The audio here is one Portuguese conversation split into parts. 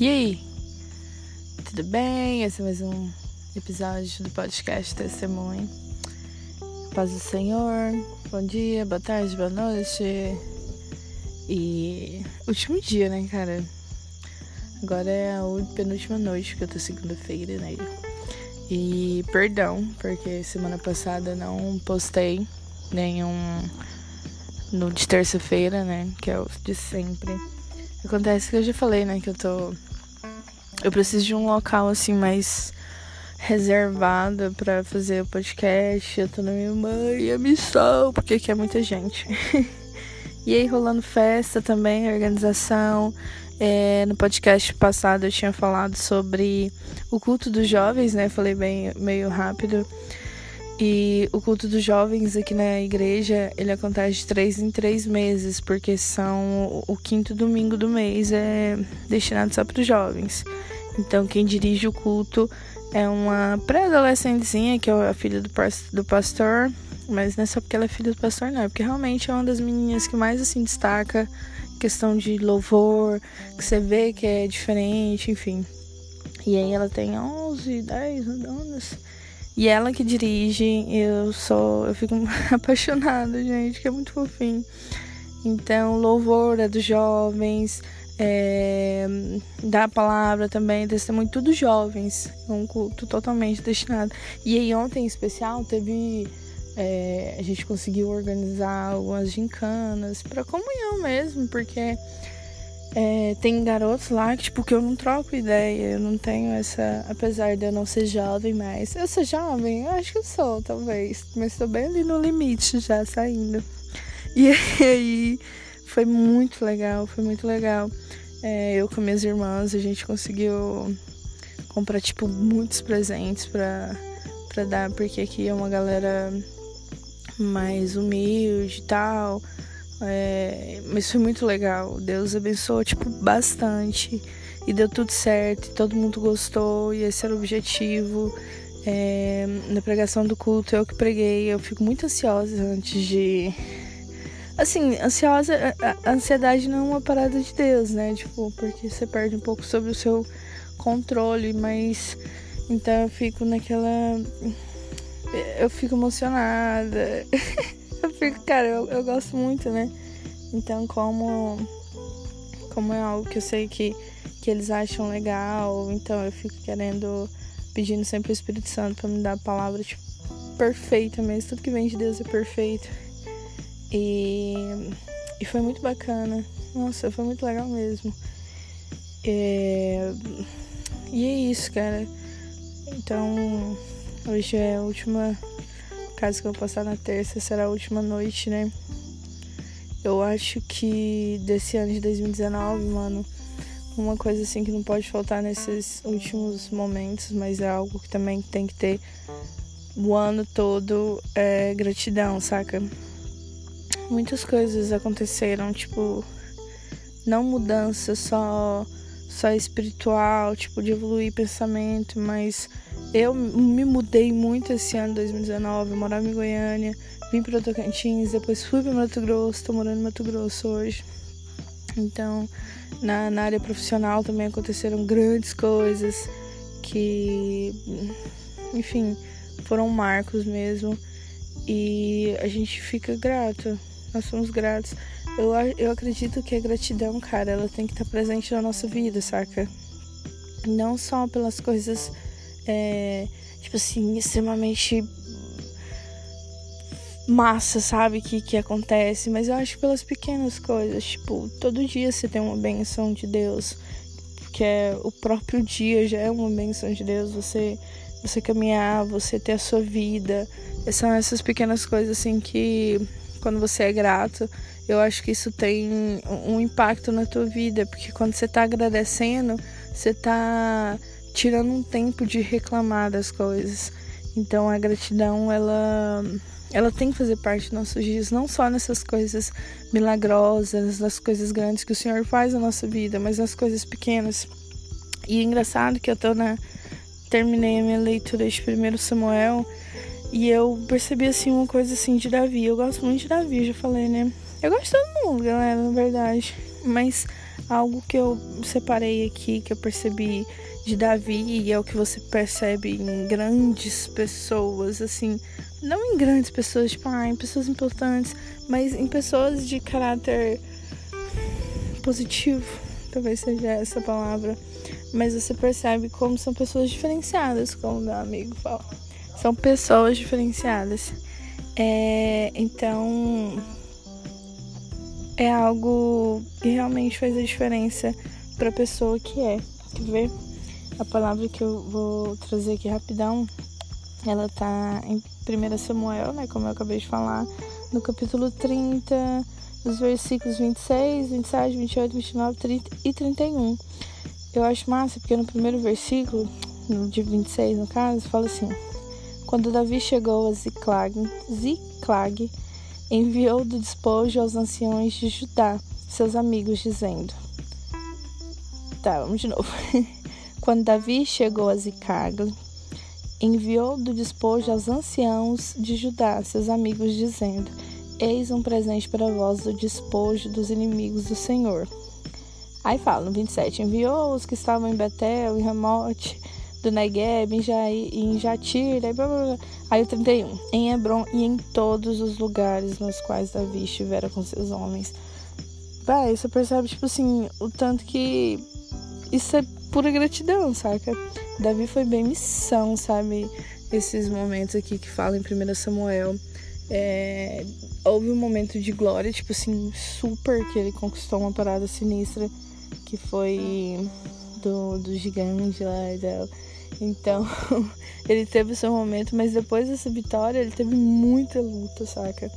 E aí? Tudo bem? Esse é mais um episódio do podcast Testemunho. Paz do Senhor. Bom dia, boa tarde, boa noite. E último dia, né, cara? Agora é a penúltima noite que eu tô segunda-feira, né? E perdão, porque semana passada não postei nenhum no de terça-feira, né? Que é o de sempre. Acontece que eu já falei, né? Que eu tô eu preciso de um local assim mais reservado para fazer o podcast. Eu tô na minha mãe, a missão, porque aqui é muita gente. e aí rolando festa também, organização. É, no podcast passado eu tinha falado sobre o culto dos jovens, né? Falei bem meio rápido. E o culto dos jovens aqui na igreja, ele acontece de três em três meses, porque são o quinto domingo do mês é destinado só para os jovens. Então quem dirige o culto é uma pré-adolescentezinha, que é a filha do pastor, mas não é só porque ela é filha do pastor, não, é porque realmente é uma das meninas que mais assim destaca questão de louvor, que você vê que é diferente, enfim. E aí ela tem 11, 10 anos. E ela que dirige, eu sou, eu fico apaixonada, gente, que é muito fofinho. Então, louvor é dos jovens, é, da palavra também, testemunho, tudo jovens, um culto totalmente destinado. E aí ontem em especial teve, é, a gente conseguiu organizar algumas gincanas para comunhão mesmo, porque é, tem garotos lá que, tipo, que eu não troco ideia, eu não tenho essa. Apesar de eu não ser jovem mais. Eu sou jovem? Eu acho que eu sou, talvez. Mas estou bem ali no limite já saindo. E aí foi muito legal, foi muito legal. É, eu com minhas irmãs, a gente conseguiu comprar, tipo, muitos presentes pra, pra dar, porque aqui é uma galera mais humilde e tal. É, mas foi muito legal. Deus abençoou, tipo, bastante. E deu tudo certo, todo mundo gostou, e esse era o objetivo. É, na pregação do culto, eu que preguei, eu fico muito ansiosa antes de. Assim, ansiosa, a ansiedade não é uma parada de Deus, né? Tipo, porque você perde um pouco sobre o seu controle, mas. Então eu fico naquela. Eu fico emocionada. eu fico, cara, eu, eu gosto muito, né? Então, como, como é algo que eu sei que, que eles acham legal, então eu fico querendo, pedindo sempre o Espírito Santo para me dar a palavra, tipo, perfeita mesmo. Tudo que vem de Deus é perfeito. E, e foi muito bacana. Nossa, foi muito legal mesmo. É, e é isso, cara. Então, hoje é a última caso que eu vou passar na terça será a última noite, né? Eu acho que desse ano de 2019, mano, uma coisa assim que não pode faltar nesses últimos momentos, mas é algo que também tem que ter o ano todo é gratidão, saca? Muitas coisas aconteceram, tipo, não mudança só só espiritual, tipo, de evoluir pensamento, mas eu me mudei muito esse ano, 2019. Eu morava em Goiânia, vim para Tocantins, depois fui para Mato Grosso, tô morando em Mato Grosso hoje. Então, na, na área profissional também aconteceram grandes coisas que, enfim, foram marcos mesmo. E a gente fica grato, nós somos gratos. Eu, eu acredito que a gratidão, cara, ela tem que estar presente na nossa vida, saca? Não só pelas coisas é, tipo assim, extremamente massa, sabe? Que, que acontece, mas eu acho que pelas pequenas coisas, tipo, todo dia você tem uma benção de Deus, porque é, o próprio dia já é uma benção de Deus, você você caminhar, você ter a sua vida, são essas pequenas coisas assim que quando você é grato, eu acho que isso tem um impacto na tua vida, porque quando você tá agradecendo, você tá tirando um tempo de reclamar das coisas. Então a gratidão ela ela tem que fazer parte dos nossos dias, não só nessas coisas milagrosas, nas coisas grandes que o Senhor faz na nossa vida, mas nas coisas pequenas. E é engraçado que eu tô na terminei a minha leitura de 1 Samuel e eu percebi assim uma coisa assim de Davi. Eu gosto muito de Davi, já falei, né? Eu gosto de todo mundo, galera, na verdade. Mas algo que eu separei aqui, que eu percebi de Davi, e é o que você percebe em grandes pessoas, assim, não em grandes pessoas, tipo, ah, em pessoas importantes, mas em pessoas de caráter positivo, talvez seja essa palavra. Mas você percebe como são pessoas diferenciadas, como meu amigo fala. São pessoas diferenciadas. É, então é algo que realmente faz a diferença para a pessoa que é. Quer ver? A palavra que eu vou trazer aqui rapidão, ela tá em 1 Samuel, né, como eu acabei de falar, no capítulo 30, os versículos 26, 27, 28, 29, 30 e 31. Eu acho massa porque no primeiro versículo, de 26 no caso, fala assim: Quando Davi chegou a Ziclag, Ziclag enviou do despojo aos anciões de Judá, seus amigos, dizendo: Tá, vamos de novo. Quando Davi chegou a Ziclag, enviou do despojo aos anciãos de Judá, seus amigos, dizendo: Eis um presente para vós do despojo dos inimigos do Senhor. Aí fala no 27, enviou os que estavam em Betel, em Ramote, do Negueb, em, em Jatir, blá, blá, blá. aí o 31, em Hebron e em todos os lugares nos quais Davi estivera com seus homens. Vai, você percebe, tipo assim, o tanto que isso é pura gratidão, saca? Davi foi bem missão, sabe? Esses momentos aqui que fala em 1 Samuel. É, houve um momento de glória, tipo assim, super, que ele conquistou uma parada sinistra, que foi do, do gigante lá e dela. Então, ele teve o seu momento, mas depois dessa vitória, ele teve muita luta, saca?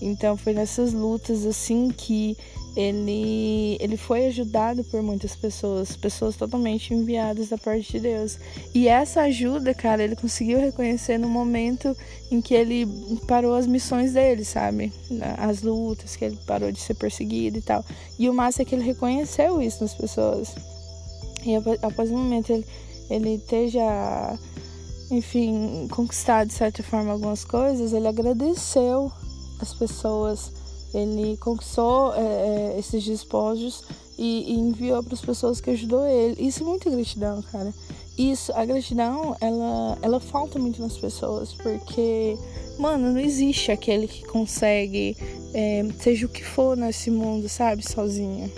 Então, foi nessas lutas, assim, que ele, ele foi ajudado por muitas pessoas, pessoas totalmente enviadas da parte de Deus. E essa ajuda, cara, ele conseguiu reconhecer no momento em que ele parou as missões dele, sabe? As lutas, que ele parou de ser perseguido e tal. E o massa é que ele reconheceu isso nas pessoas. E após o momento ele, ele já, enfim, conquistado de certa forma algumas coisas, ele agradeceu as pessoas ele conquistou é, é, esses despojos e, e enviou para as pessoas que ajudou ele. Isso é muita gratidão, cara. Isso, a gratidão, ela, ela falta muito nas pessoas, porque, mano, não existe aquele que consegue, é, seja o que for nesse mundo, sabe, sozinho.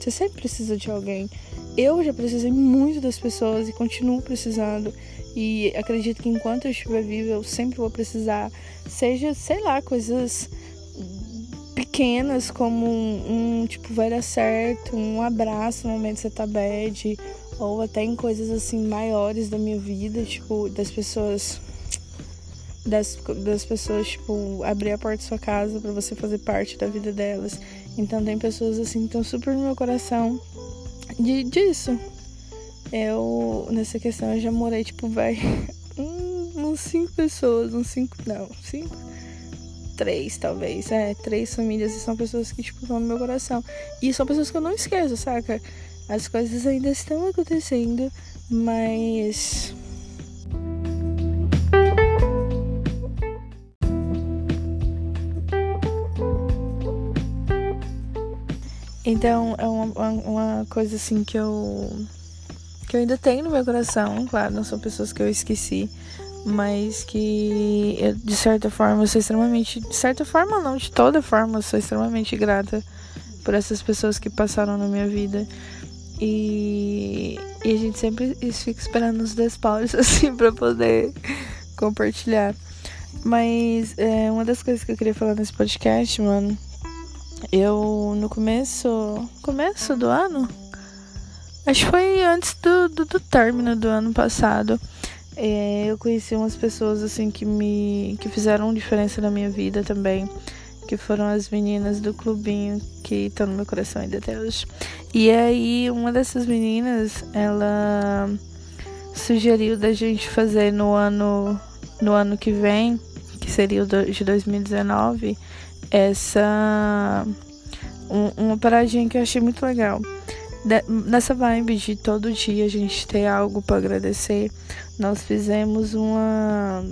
Você sempre precisa de alguém. Eu já precisei muito das pessoas e continuo precisando. E acredito que enquanto eu estiver viva, eu sempre vou precisar. Seja, sei lá, coisas pequenas como um, um, tipo vai dar certo, um abraço no momento que você tá bad, ou até em coisas assim maiores da minha vida, tipo, das pessoas das, das pessoas, tipo, abrir a porta da sua casa para você fazer parte da vida delas. Então tem pessoas assim que estão super no meu coração de, disso. Eu, nessa questão, eu já morei, tipo, vai, uns cinco pessoas, uns cinco, não, cinco, três, talvez. É, três famílias e são pessoas que, tipo, estão no meu coração. E são pessoas que eu não esqueço, saca? As coisas ainda estão acontecendo, mas. Então é uma, uma coisa assim que eu que eu ainda tenho no meu coração, claro, não são pessoas que eu esqueci, mas que eu, de certa forma eu sou extremamente, de certa forma não, de toda forma eu sou extremamente grata por essas pessoas que passaram na minha vida. E, e a gente sempre fica esperando os despauros assim para poder compartilhar. Mas é, uma das coisas que eu queria falar nesse podcast, mano, eu no começo, começo do ano, acho que foi antes do, do, do término do ano passado, é, eu conheci umas pessoas assim que me que fizeram diferença na minha vida também, que foram as meninas do clubinho que estão no meu coração ainda até hoje. E aí uma dessas meninas, ela sugeriu da gente fazer no ano no ano que vem, que seria o de 2019, essa um, uma paradinha que eu achei muito legal nessa vibe de todo dia a gente ter algo para agradecer, nós fizemos uma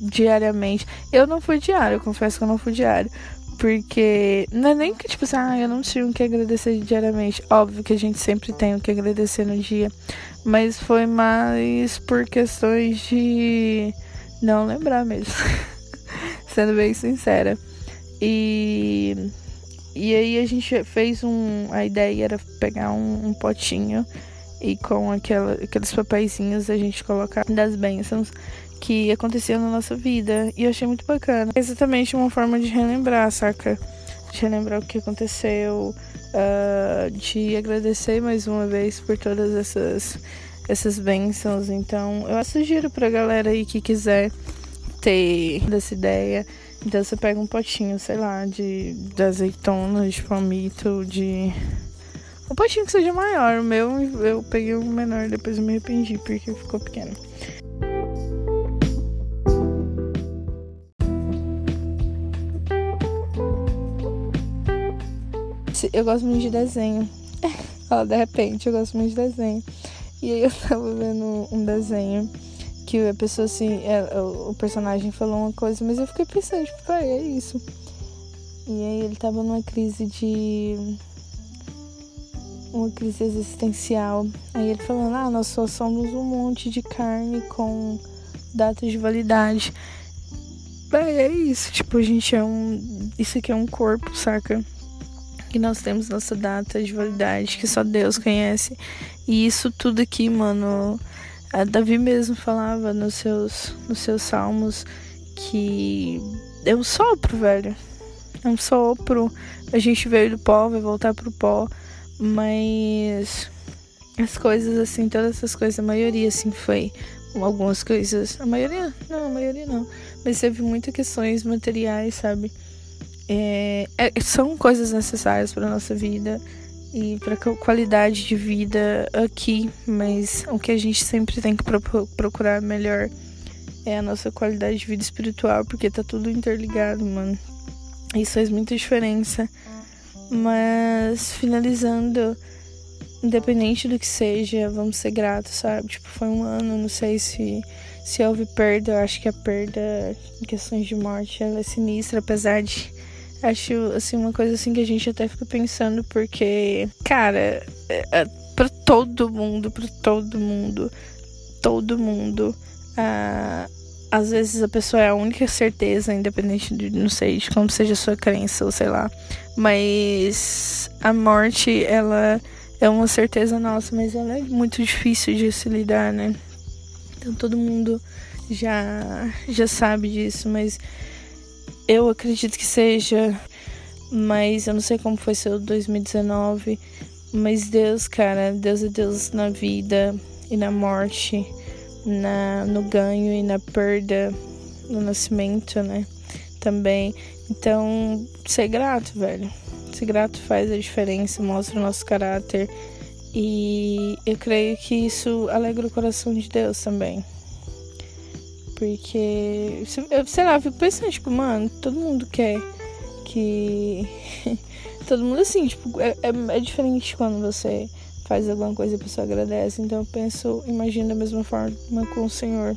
diariamente. Eu não fui diário, eu confesso que eu não fui diário, Porque não é nem que, tipo assim, ah, eu não tinha o que agradecer diariamente. Óbvio que a gente sempre tem o que agradecer no dia. Mas foi mais por questões de não lembrar mesmo. Sendo bem sincera. E. E aí a gente fez um. A ideia era pegar um, um potinho e com aquela, aqueles papeizinhos a gente colocar das bênçãos que aconteciam na nossa vida. E eu achei muito bacana. É exatamente uma forma de relembrar, saca? De relembrar o que aconteceu, uh, de agradecer mais uma vez por todas essas, essas bênçãos. Então, eu sugiro pra galera aí que quiser ter dessa ideia. Então, você pega um potinho, sei lá, de, de azeitona, de palmito, de. Um potinho que seja maior. O meu, eu peguei um menor, depois eu me arrependi porque ficou pequeno. eu gosto muito de desenho. Ó, de repente, eu gosto muito de desenho. E aí eu tava vendo um desenho que a pessoa assim, é, o personagem falou uma coisa, mas eu fiquei pensando, tipo, pai, é isso. E aí ele tava numa crise de. uma crise existencial. Aí ele falando, ah, nós só somos um monte de carne com datas de validade. É isso, tipo, a gente é um. Isso aqui é um corpo, saca? que nós temos nossa data de validade, que só Deus conhece. E isso tudo aqui, mano, a Davi mesmo falava nos seus, nos seus salmos que é um sopro, velho. É um sopro. A gente veio do pó, vai voltar pro pó. Mas as coisas, assim, todas essas coisas, a maioria, assim, foi algumas coisas. A maioria? Não, a maioria não. Mas teve muitas questões materiais, sabe? é, é, são coisas necessárias para nossa vida e para qualidade de vida aqui, mas o que a gente sempre tem que pro procurar melhor é a nossa qualidade de vida espiritual, porque tá tudo interligado, mano. Isso faz muita diferença. Mas finalizando, independente do que seja, vamos ser gratos, sabe? Tipo, foi um ano, não sei se se houve perda, eu acho que a perda em questões de morte ela é sinistra, apesar de Acho, assim, uma coisa assim que a gente até fica pensando, porque, cara, é, é, pra todo mundo, pra todo mundo, todo mundo, ah, às vezes a pessoa é a única certeza, independente de, não sei, de como seja a sua crença, ou sei lá. Mas a morte, ela é uma certeza nossa, mas ela é muito difícil de se lidar, né? Então todo mundo já, já sabe disso, mas eu acredito que seja, mas eu não sei como foi seu 2019. Mas Deus, cara, Deus é Deus na vida e na morte, na, no ganho e na perda, no nascimento, né? Também. Então, ser grato, velho. Ser grato faz a diferença, mostra o nosso caráter. E eu creio que isso alegra o coração de Deus também. Porque, sei lá, eu fico pensando, tipo, mano, todo mundo quer que. todo mundo assim, tipo, é, é, é, diferente quando você faz alguma coisa e a pessoa agradece. Então eu penso, imagino da mesma forma com o Senhor.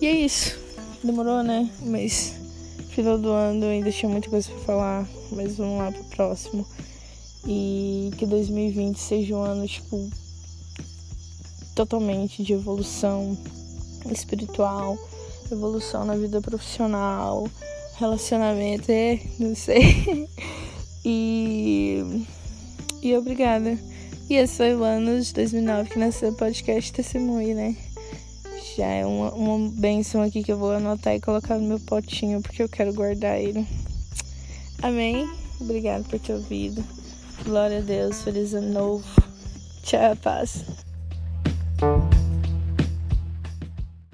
E é isso. Demorou, né? Mas final do ano ainda tinha muita coisa pra falar. Mas vamos lá pro próximo. E que 2020 seja um ano, tipo, totalmente de evolução espiritual, evolução na vida profissional, relacionamento, é, não sei. e, e obrigada. E esse foi o ano de 2009 que nasceu o podcast Testemunho, né? Já é uma, uma benção aqui que eu vou anotar e colocar no meu potinho, porque eu quero guardar ele. Amém? Obrigada por ter ouvido. Glória a Deus. Feliz ano novo. Tchau, paz.